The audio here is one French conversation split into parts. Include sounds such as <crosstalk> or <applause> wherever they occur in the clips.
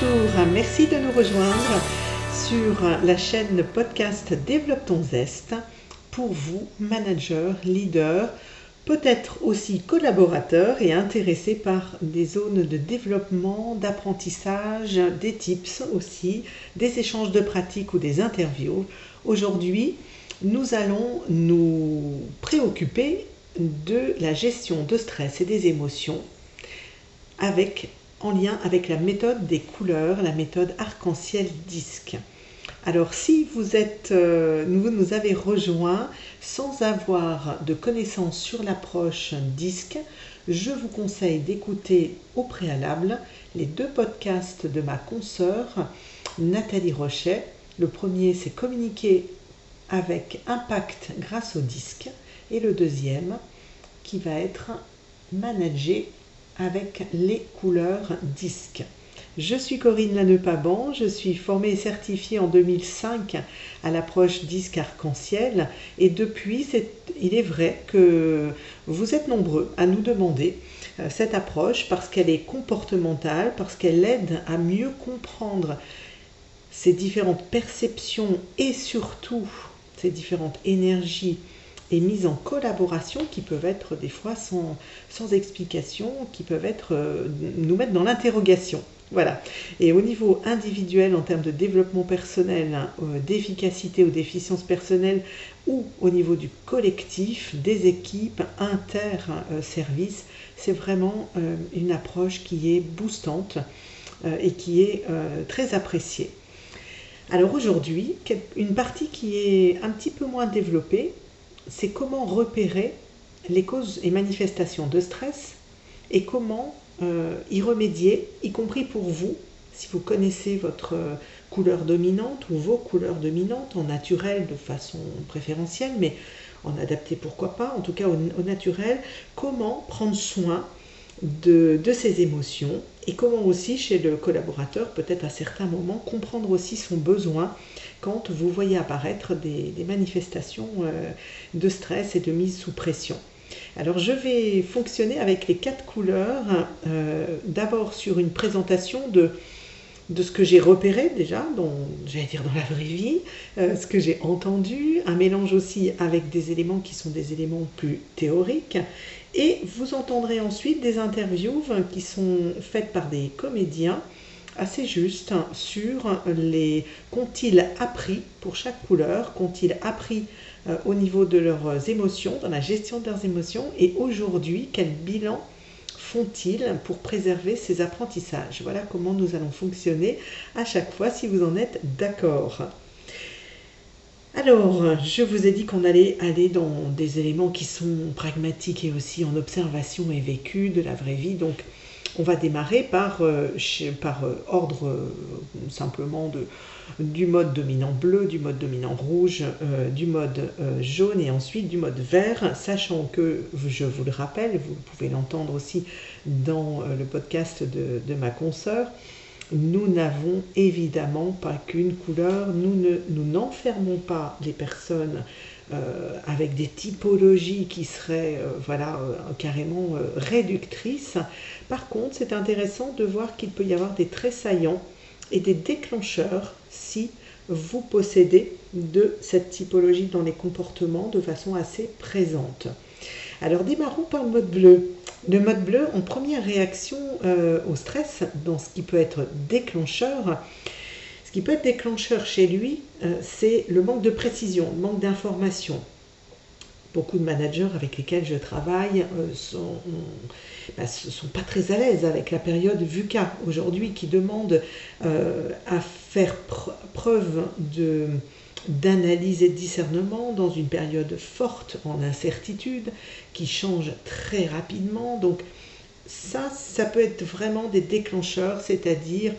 Bonjour, merci de nous rejoindre sur la chaîne podcast Développe ton zeste pour vous, managers, leaders, peut-être aussi collaborateurs et intéressés par des zones de développement, d'apprentissage, des tips aussi, des échanges de pratiques ou des interviews. Aujourd'hui, nous allons nous préoccuper de la gestion de stress et des émotions avec en lien avec la méthode des couleurs, la méthode arc-en-ciel disque. Alors si vous êtes, euh, vous nous avez rejoint sans avoir de connaissances sur l'approche disque, je vous conseille d'écouter au préalable les deux podcasts de ma consoeur Nathalie Rochet. Le premier c'est communiquer avec impact grâce au disque et le deuxième qui va être manager avec les couleurs disques. Je suis Corinne Lannepaban, je suis formée et certifiée en 2005 à l'approche disque arc-en-ciel et depuis, il est vrai que vous êtes nombreux à nous demander euh, cette approche parce qu'elle est comportementale, parce qu'elle aide à mieux comprendre ces différentes perceptions et surtout ces différentes énergies et mises en collaboration qui peuvent être des fois sans, sans explication, qui peuvent être, euh, nous mettre dans l'interrogation. Voilà. Et au niveau individuel, en termes de développement personnel, hein, euh, d'efficacité ou d'efficience personnelle, ou au niveau du collectif, des équipes, inter-services, c'est vraiment euh, une approche qui est boostante et qui est très appréciée. Alors aujourd'hui, une partie qui est un petit peu moins développée, c'est comment repérer les causes et manifestations de stress et comment euh, y remédier, y compris pour vous, si vous connaissez votre couleur dominante ou vos couleurs dominantes en naturel de façon préférentielle, mais en adapté pourquoi pas, en tout cas au, naturel, comment prendre soin de, de, ces émotions et comment aussi chez le collaborateur, peut-être à certains moments, comprendre aussi son besoin quand vous voyez apparaître des, manifestations euh, de stress et de mise sous pression. Alors je vais fonctionner avec les quatre couleurs, euh, d'abord sur une présentation de, de ce que j'ai repéré déjà, j'allais dire dans la vraie vie, euh, ce que j'ai entendu, un mélange aussi avec des éléments qui sont des éléments plus théoriques. Et vous entendrez ensuite des interviews qui sont faites par des comédiens assez juste sur les qu'ont-ils appris pour chaque couleur, qu'ont-ils appris euh, au niveau de leurs émotions, dans la gestion de leurs émotions, et aujourd'hui, quel bilan font-ils pour préserver ces apprentissages? Voilà comment nous allons fonctionner à chaque fois si vous en êtes d'accord. Alors, je vous ai dit qu'on allait aller dans des éléments qui sont pragmatiques et aussi en observation et vécu de la vraie vie. Donc, on va démarrer par, euh, par euh, ordre euh, simplement du mode dominant bleu, du mode dominant rouge, du mode jaune et ensuite du mode vert, sachant que, je vous le rappelle, vous pouvez l'entendre aussi dans le podcast de, de ma consoeur, nous n'avons évidemment pas qu'une couleur, nous ne nous n'enfermons pas les personnes euh, avec des typologies qui seraient euh, voilà, euh, carrément réductrices. Par contre, c'est intéressant de voir qu'il peut y avoir des traits saillants et des déclencheurs si vous possédez de cette typologie dans les comportements de façon assez présente. Alors démarrons par le mode bleu. Le mode bleu, en première réaction au stress, dans ce qui peut être déclencheur, ce qui peut être déclencheur chez lui, euh, c'est le manque de précision, le manque d'information. Beaucoup de managers avec lesquels je travaille ne euh, sont, bah, sont, pas très à l'aise avec la période VUCA aujourd'hui qui demande euh, à faire preuve d'analyse et de discernement dans une période forte en incertitude qui change très rapidement. Donc ça, ça peut être vraiment des déclencheurs, c'est-à-dire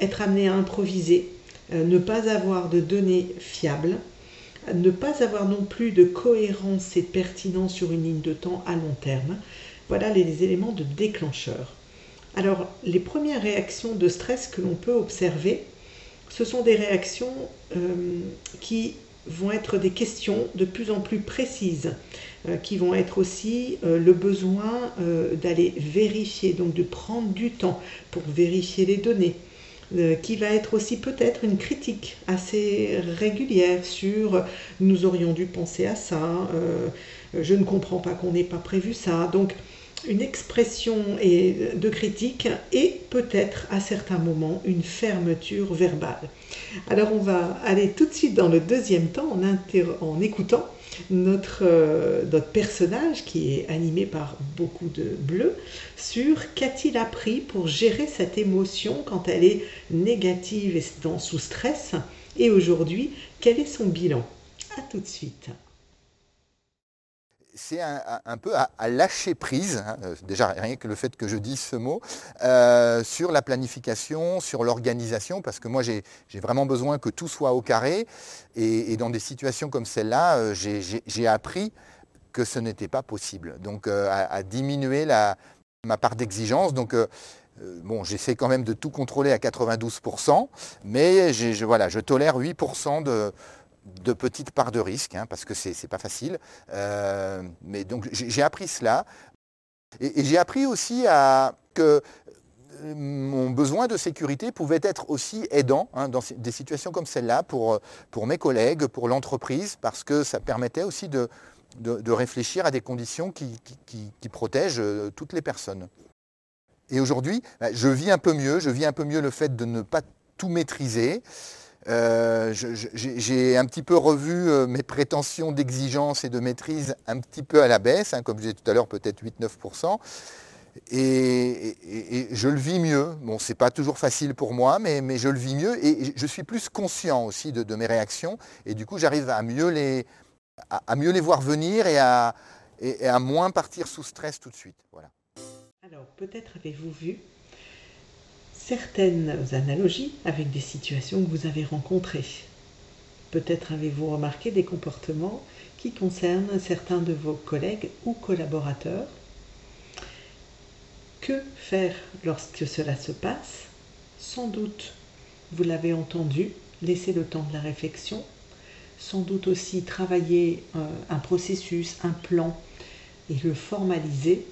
être amené à improviser, euh, ne pas avoir de données fiables, ne pas avoir non plus de cohérence et de pertinence sur une ligne de temps à long terme. Voilà les éléments de déclencheur. Alors, les premières réactions de stress que l'on peut observer, ce sont des réactions euh, qui vont être des questions de plus en plus précises, euh, qui vont être aussi le besoin d'aller vérifier, donc de prendre du temps pour vérifier les données, euh, qui va être aussi peut-être une critique assez régulière sur nous aurions dû penser à ça, euh, je ne comprends pas qu'on n'ait pas prévu ça. Donc une expression de critique et peut-être à certains moments une fermeture verbale. Alors on va aller tout de suite dans le deuxième temps en, en écoutant notre, euh, notre personnage qui est animé par beaucoup de bleu sur qu'a-t-il appris pour gérer cette émotion quand elle est négative et sous stress et aujourd'hui quel est son bilan? A tout de suite c'est un, peu à, lâcher prise, hein, euh, déjà rien que le fait que je dise ce mot, euh, sur la planification, sur l'organisation, parce que moi j'ai vraiment besoin que tout soit au carré, et, dans des situations comme celle-là, euh, j'ai appris que ce n'était pas possible, donc à, diminuer ma part d'exigence. Donc bon, j'essaie quand même de tout contrôler à 92%, mais voilà, je tolère 8% de, de petites parts de risque, hein, parce que ce n'est pas facile. Euh, mais donc j'ai appris cela. Et, j'ai appris aussi à, que euh, mon besoin de sécurité pouvait être aussi aidant hein, dans des situations comme celle-là pour, mes collègues, pour l'entreprise, parce que ça permettait aussi de, réfléchir à des conditions qui, qui, protègent euh, toutes les personnes. Et aujourd'hui, bah, je vis un peu mieux, je vis un peu mieux le fait de ne pas tout maîtriser. Euh, j'ai un petit peu revu euh, mes prétentions d'exigence et de maîtrise un petit peu à la baisse, hein, comme je disais tout à l'heure, peut-être 8-9%. Et, je le vis mieux. Bon, c'est pas toujours facile pour moi, mais, je le vis mieux et je suis plus conscient aussi de, mes réactions. Et du coup, j'arrive à mieux les, à, mieux les voir venir et à, et à moins partir sous stress tout de suite. Voilà. Alors, peut-être avez-vous vu certaines analogies avec des situations que vous avez rencontrées. Peut-être avez-vous remarqué des comportements qui concernent certains de vos collègues ou collaborateurs. Que faire lorsque cela se passe? Sans doute, vous l'avez entendu, laisser le temps de la réflexion, sans doute aussi travailler euh, un processus, un plan et le formaliser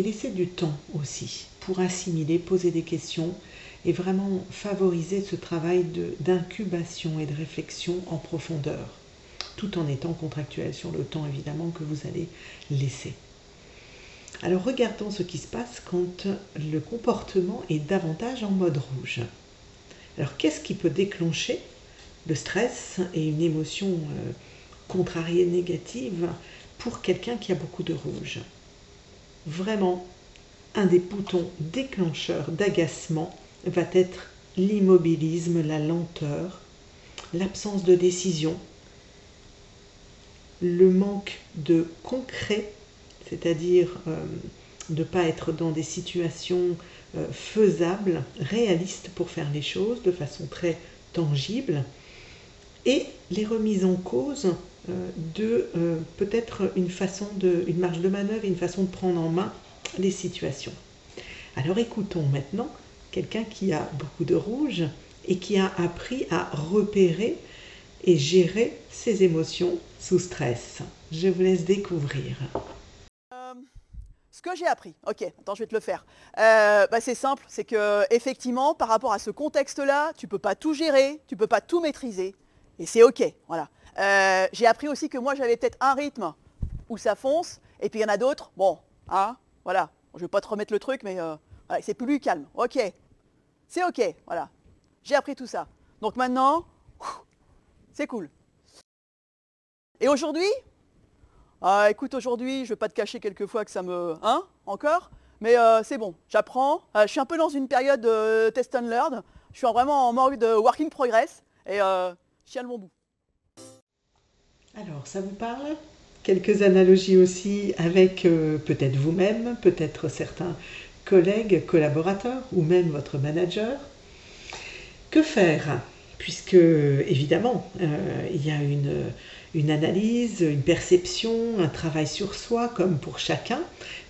et laisser du temps aussi pour assimiler, poser des questions et vraiment favoriser ce travail d'incubation et de réflexion en profondeur, tout en étant contractuel sur le temps évidemment que vous allez laisser. Alors regardons ce qui se passe quand le comportement est davantage en mode rouge. Alors qu'est-ce qui peut déclencher le stress et une émotion euh, contrariée négative pour quelqu'un qui a beaucoup de rouge? Vraiment un des boutons déclencheurs d'agacement va être l'immobilisme, la lenteur, l'absence de décision, le manque de concret, c'est-à-dire euh, de ne pas être dans des situations euh, faisables, réalistes pour faire les choses de façon très tangible, et les remises en cause de euh, peut-être une façon de, une marge de manœuvre, une façon de prendre en main les situations. Alors écoutons maintenant quelqu'un qui a beaucoup de rouge et qui a appris à repérer et gérer ses émotions sous stress. Je vous laisse découvrir. Euh, ce que j'ai appris, ok, attends, je vais te le faire. Bah, c'est simple, c'est que effectivement, par rapport à ce contexte-là, tu peux pas tout gérer, tu peux pas tout maîtriser, et c'est ok, voilà. Euh, j'ai appris aussi que moi j'avais peut-être un rythme où ça fonce, et puis il y en a d'autres, bon, hein, voilà, je ne vais pas te remettre le truc, mais euh, c'est plus calme. Ok, c'est ok, voilà. J'ai appris tout ça. Donc maintenant, c'est cool. Et aujourd'hui ah, Écoute, aujourd'hui, je ne vais pas te cacher quelquefois que ça me... Hein Encore Mais euh, c'est bon, j'apprends. je suis un peu dans une période de test and learn. Je suis vraiment en mode working progress. Et je tiens le bon bout. Alors, ça vous parle? Quelques analogies aussi avec euh, peut-être vous-même, peut-être certains collègues, collaborateurs ou même votre manager. Que faire? Puisque, évidemment, euh, il y a une, une analyse, une perception, un travail sur soi, comme pour chacun.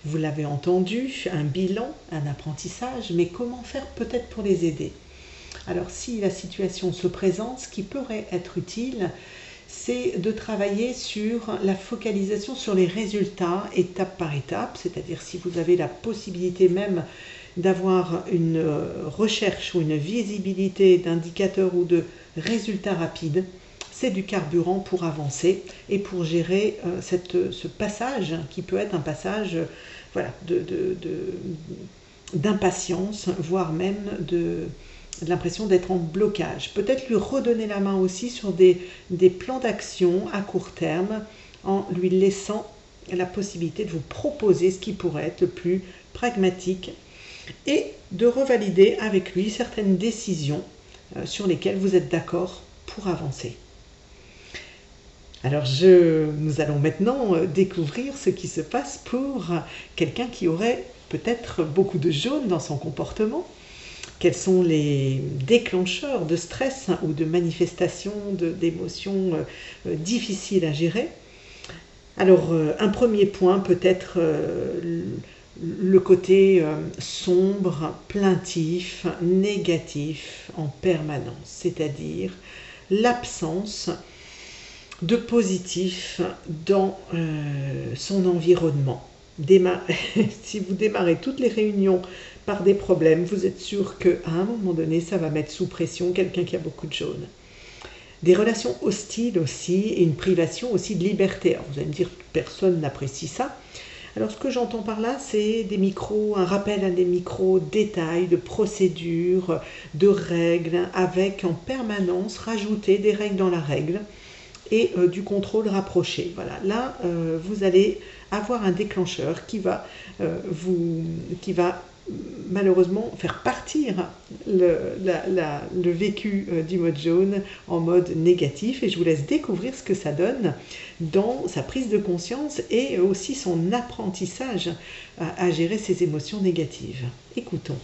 Vous l'avez entendu, un bilan, un apprentissage, mais comment faire peut-être pour les aider? Alors si la situation se présente, ce qui pourrait être utile, c'est de travailler sur la focalisation sur les résultats étape par étape, c'est-à-dire si vous avez la possibilité même d'avoir une euh, recherche ou une visibilité d'indicateurs ou de résultats rapides, c'est du carburant pour avancer et pour gérer euh, cette, ce passage qui peut être un passage voilà, d'impatience, de, voire même de, l'impression d'être en blocage. Peut-être lui redonner la main aussi sur des, plans d'action à court terme en lui laissant la possibilité de vous proposer ce qui pourrait être le plus pragmatique et de revalider avec lui certaines décisions euh, sur lesquelles vous êtes d'accord pour avancer. Alors nous allons maintenant euh, découvrir ce qui se passe pour quelqu'un qui aurait peut-être beaucoup de jaune dans son comportement. Quels sont les déclencheurs de stress ou de manifestations d'émotions euh, difficiles à gérer Alors un premier point peut être le côté euh, sombre, plaintif, négatif en permanence, c'est-à-dire l'absence de positif dans euh, son environnement. <laughs> si vous démarrez toutes les réunions par des problèmes, vous êtes sûr qu'à un moment donné, ça va mettre sous pression quelqu'un qui a beaucoup de jaune. Des relations hostiles aussi et une privation aussi de liberté. vous allez me dire, personne n'apprécie ça. Alors ce que j'entends par là, c'est des micros, un rappel à des micros détails de procédures, de règles, avec en permanence rajouter des règles dans la règle et euh, du contrôle rapproché. Voilà, là euh, vous allez avoir un déclencheur qui va euh, vous, qui va malheureusement faire partir le, vécu euh, du mode jaune en mode négatif et je vous laisse découvrir ce que ça donne dans sa prise de conscience et aussi son apprentissage à gérer ses émotions négatives. Écoutons.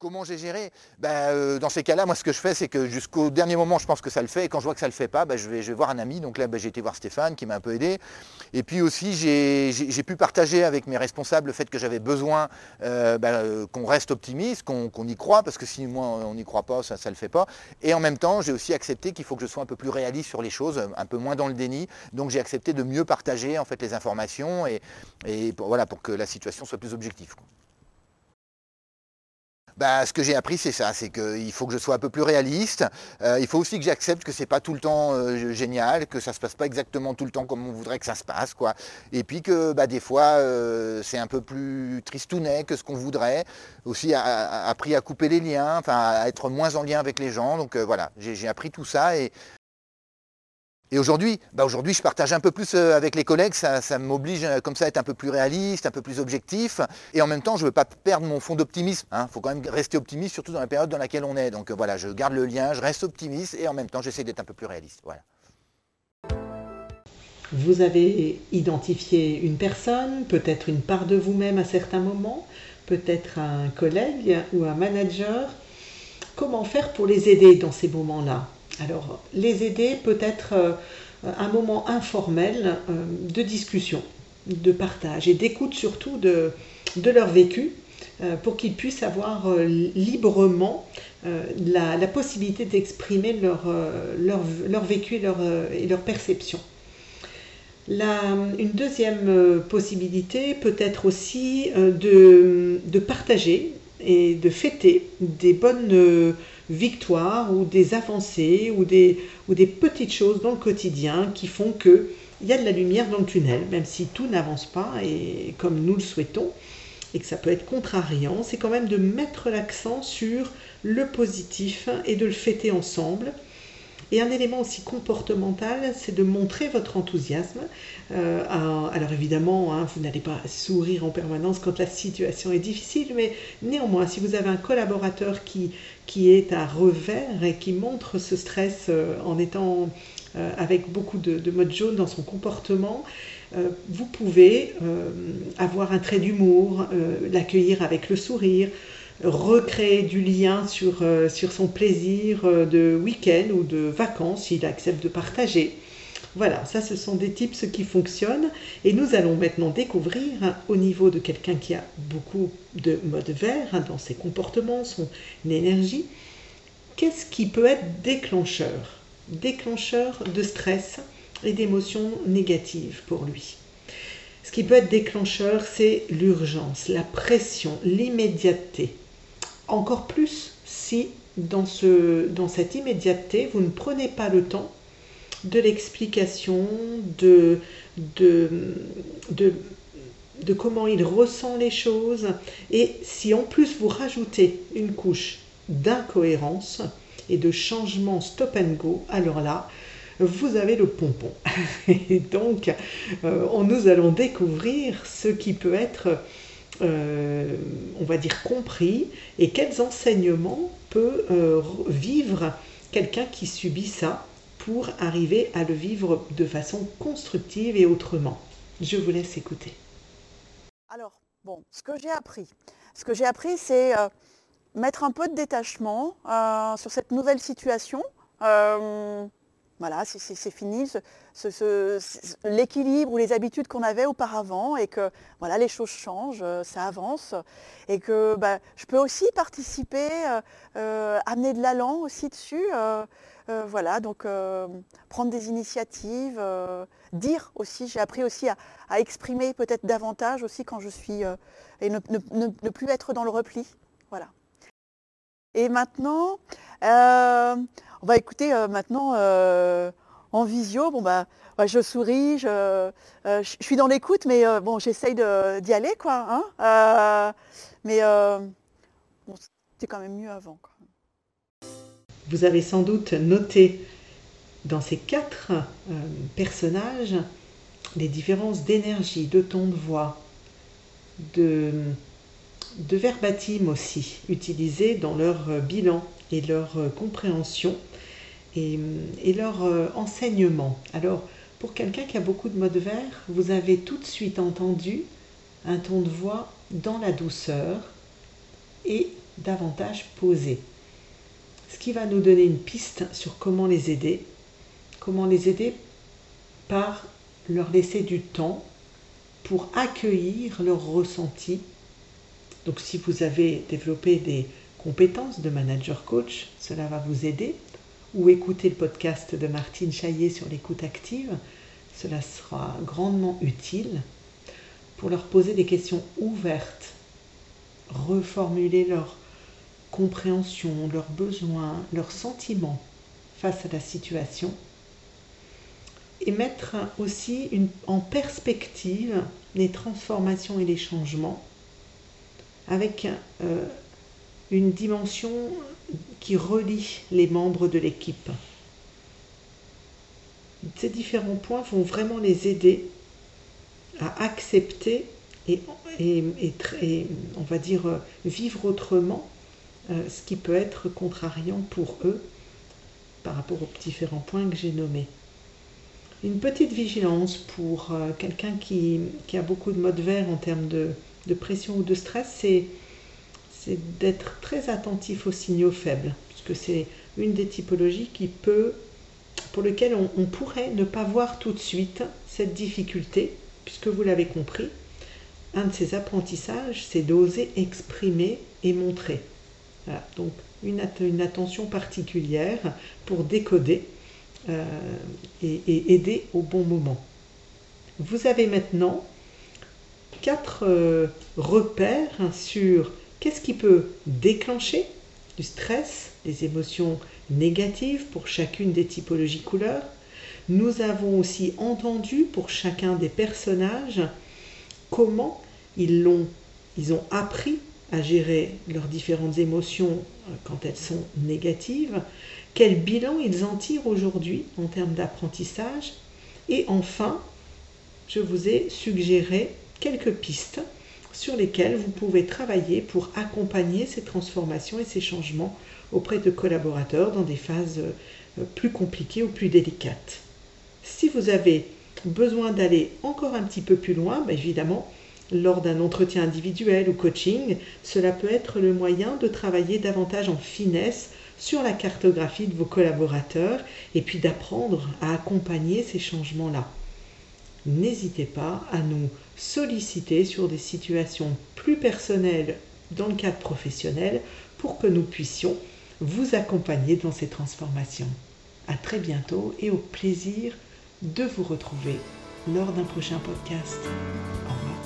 Comment j'ai géré ben, euh, Dans ces cas-là, moi ce que je fais, c'est que jusqu'au dernier moment, je pense que ça le fait. Et quand je vois que ça ne le fait pas, ben, je, vais, voir un ami. Donc là, ben, j'ai été voir Stéphane qui m'a un peu aidé. Et puis aussi, j'ai pu partager avec mes responsables le fait que j'avais besoin euh, euh, qu'on reste optimiste, qu'on y croit, parce que si moi on n'y croit pas, ça ne le fait pas. Et en même temps, j'ai aussi accepté qu'il faut que je sois un peu plus réaliste sur les choses, un peu moins dans le déni. Donc j'ai accepté de mieux partager en fait les informations et, et pour, voilà, pour que la situation soit plus objective. Bah, ce que j'ai appris, c'est ça, c'est qu'il faut que je sois un peu plus réaliste. Euh, il faut aussi que j'accepte que c'est pas tout le temps euh, génial, que ça se passe pas exactement tout le temps comme on voudrait que ça se passe. Et puis que bah, des fois, euh, c'est un peu plus tristounet que ce qu'on voudrait. Aussi, appris à couper les liens, à être moins en lien avec les gens. Donc voilà, j'ai appris tout ça et et aujourd'hui, bah aujourd'hui, je partage un peu plus euh, avec les collègues, ça, m'oblige euh, comme ça à être un peu plus réaliste, un peu plus objectif. Et en même temps, je ne veux pas perdre mon fond d'optimisme. Il hein. faut quand même rester optimiste, surtout dans la période dans laquelle on est. Donc euh, voilà, je garde le lien, je reste optimiste et en même temps, j'essaie d'être un peu plus réaliste. Voilà. Vous avez identifié une personne, peut-être une part de vous-même à certains moments, peut-être un collègue ou un manager. Comment faire pour les aider dans ces moments-là? Alors, les aider peut être euh, un moment informel euh, de discussion, de partage et d'écoute surtout de, leur vécu euh, pour qu'ils puissent avoir librement la, possibilité d'exprimer leur, vécu et leur, perception. une deuxième possibilité peut être aussi de, partager et de fêter des bonnes victoires ou des avancées ou des, ou des petites choses dans le quotidien qui font qu'il y a de la lumière dans le tunnel, même si tout n'avance pas et comme nous le souhaitons et que ça peut être contrariant, c'est quand même de mettre l'accent sur le positif et de le fêter ensemble et un élément aussi comportemental, c'est de montrer votre enthousiasme. Euh, alors évidemment, hein, vous n'allez pas sourire en permanence quand la situation est difficile, mais néanmoins, si vous avez un collaborateur qui, est à revers et qui montre ce stress euh, en étant euh, avec beaucoup de, mode jaune dans son comportement, vous pouvez avoir un trait d'humour, l'accueillir avec le sourire, recréer du lien sur, euh, sur son plaisir euh, de week-end ou de vacances s'il accepte de partager. Voilà, ça ce sont des tips qui fonctionnent et nous allons maintenant découvrir hein, au niveau de quelqu'un qui a beaucoup de mode vert hein, dans ses comportements, son énergie, qu'est-ce qui peut être déclencheur? Déclencheur de stress et d'émotions négatives pour lui. Ce qui peut être déclencheur, c'est l'urgence, la pression, l'immédiateté. Encore plus si dans, ce, dans cette immédiateté, vous ne prenez pas le temps de l'explication, de, de, de, comment il ressent les choses. Et si en plus vous rajoutez une couche d'incohérence et de changement stop and go, alors là, vous avez le pompon. <laughs> Et donc, euh, nous allons découvrir ce qui peut être, euh, on va dire, compris et quels enseignements peut euh, vivre quelqu'un qui subit ça pour arriver à le vivre de façon constructive et autrement? Je vous laisse écouter. Alors, bon, ce que j'ai appris, ce que j'ai appris, c'est mettre un peu de détachement sur cette nouvelle situation. Voilà, c'est fini l'équilibre ou les habitudes qu'on avait auparavant et que voilà, les choses changent, euh, ça avance et que bah, je peux aussi participer, euh, euh, amener de l'allant aussi dessus. voilà, donc prendre des initiatives, dire aussi, j'ai appris aussi à, exprimer peut-être davantage aussi quand je suis et ne, plus être dans le repli. Voilà. Et maintenant, on va écouter euh, maintenant euh, en visio. Bon bah, je souris, je, euh, suis dans l'écoute, mais bon, j'essaye d'y aller, quoi. Hein mais c'était quand même mieux avant. Vous avez sans doute noté dans ces quatre personnages les différences d'énergie, de ton de voix, de, de verbatim aussi, utilisés dans leur bilan et leur compréhension et, leur euh, enseignement. Alors, pour quelqu'un qui a beaucoup de modes verts, vous avez tout de suite entendu un ton de voix dans la douceur et davantage posé. Ce qui va nous donner une piste sur comment les aider. Comment les aider par leur laisser du temps pour accueillir leurs ressentis. Donc si vous avez développé des compétences de manager coach, cela va vous aider ou écouter le podcast de Martine Chaillet sur l'écoute active, cela sera grandement utile pour leur poser des questions ouvertes, reformuler leur compréhension, leurs besoins, leurs sentiments face à la situation et mettre aussi en perspective les transformations et les changements avec euh, une dimension qui relie les membres de l'équipe. Ces différents points vont vraiment les aider à accepter et, on va dire vivre autrement euh, ce qui peut être contrariant pour eux par rapport aux différents points que j'ai nommés. Une petite vigilance pour euh, quelqu'un qui, a beaucoup de modes verts en termes de, de pression ou de stress, c'est c'est d'être très attentif aux signaux faibles, puisque c'est une des typologies qui peut, pour lequel on, pourrait ne pas voir tout de suite cette difficulté, puisque vous l'avez compris, un de ces apprentissages, c'est d'oser exprimer et montrer. donc une, attention particulière pour décoder euh, et, aider au bon moment. Vous avez maintenant quatre euh, repères sur Qu'est-ce qui peut déclencher du stress, des émotions négatives pour chacune des typologies couleurs? Nous avons aussi entendu pour chacun des personnages comment ils, ont, ils ont appris à gérer leurs différentes émotions euh, quand elles sont négatives, quel bilan ils en tirent aujourd'hui en termes d'apprentissage, et enfin, je vous ai suggéré quelques pistes sur lesquels vous pouvez travailler pour accompagner ces transformations et ces changements auprès de collaborateurs dans des phases euh, plus compliquées ou plus délicates. Si vous avez besoin d'aller encore un petit peu plus loin, bah, évidemment, lors d'un entretien individuel ou coaching, cela peut être le moyen de travailler davantage en finesse sur la cartographie de vos collaborateurs et puis d'apprendre à accompagner ces changements-là. N'hésitez pas à nous solliciter sur des situations plus personnelles dans le cadre professionnel pour que nous puissions vous accompagner dans ces transformations. À très bientôt et au plaisir de vous retrouver lors d'un prochain podcast. Au